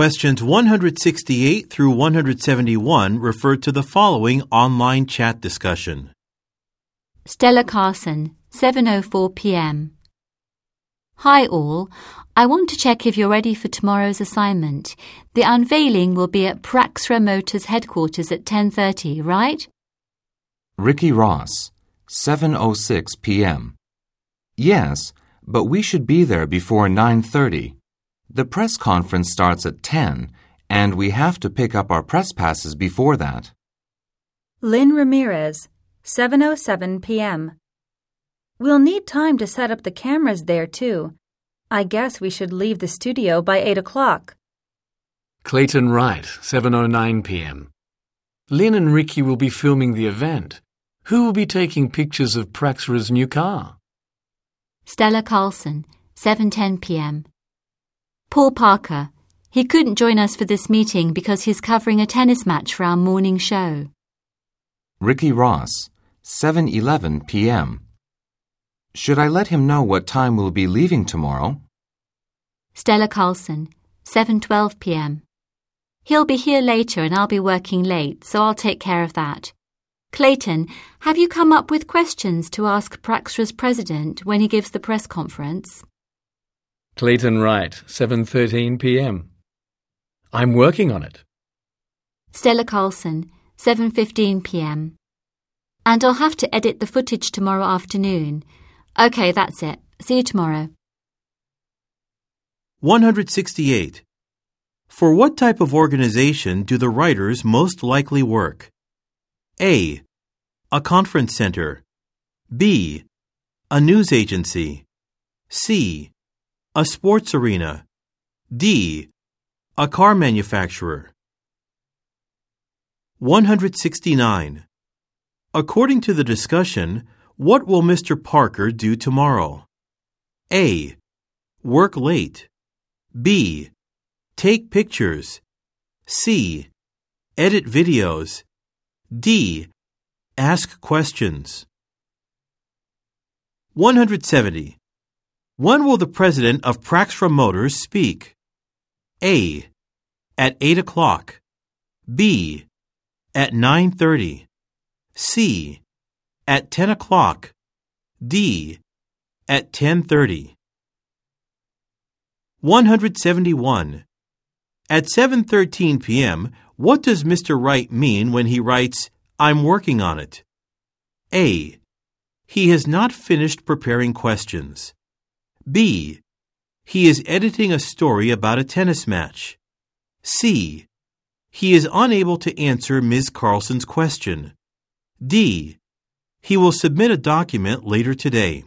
Questions 168 through 171 refer to the following online chat discussion. Stella Carlson, 7:04 p.m. Hi all. I want to check if you're ready for tomorrow's assignment. The unveiling will be at Praxra Motors headquarters at 10:30, right? Ricky Ross, 7:06 p.m. Yes, but we should be there before 9:30. The press conference starts at 10, and we have to pick up our press passes before that. Lynn Ramirez, 7:07 p.m. We'll need time to set up the cameras there too. I guess we should leave the studio by 8 o'clock. Clayton Wright, 7.09 p.m. Lynn and Ricky will be filming the event. Who will be taking pictures of Praxra's new car? Stella Carlson, 7:10 p.m. Paul Parker. He couldn't join us for this meeting because he's covering a tennis match for our morning show. Ricky Ross, 7:11 p.m. Should I let him know what time we'll be leaving tomorrow? Stella Carlson, 7:12 p.m. He'll be here later and I'll be working late, so I'll take care of that. Clayton, have you come up with questions to ask Praxra's president when he gives the press conference? Clayton Wright, 7.13 p.m. I'm working on it. Stella Carlson, 7:15 p.m. And I'll have to edit the footage tomorrow afternoon. Okay, that's it. See you tomorrow. 168. For what type of organization do the writers most likely work? A. A conference center. B. A news agency. C. A sports arena. D. A car manufacturer. 169. According to the discussion, what will Mr. Parker do tomorrow? A. Work late. B. Take pictures. C. Edit videos. D. Ask questions. 170. When will the president of Praxra Motors speak? A. At 8 o'clock. B. At 9.30. C. At 10 o'clock. D. At 10.30. 171. At 7.13 p.m., what does Mr. Wright mean when he writes, I'm working on it? A. He has not finished preparing questions. B. He is editing a story about a tennis match. C. He is unable to answer Ms. Carlson's question. D. He will submit a document later today.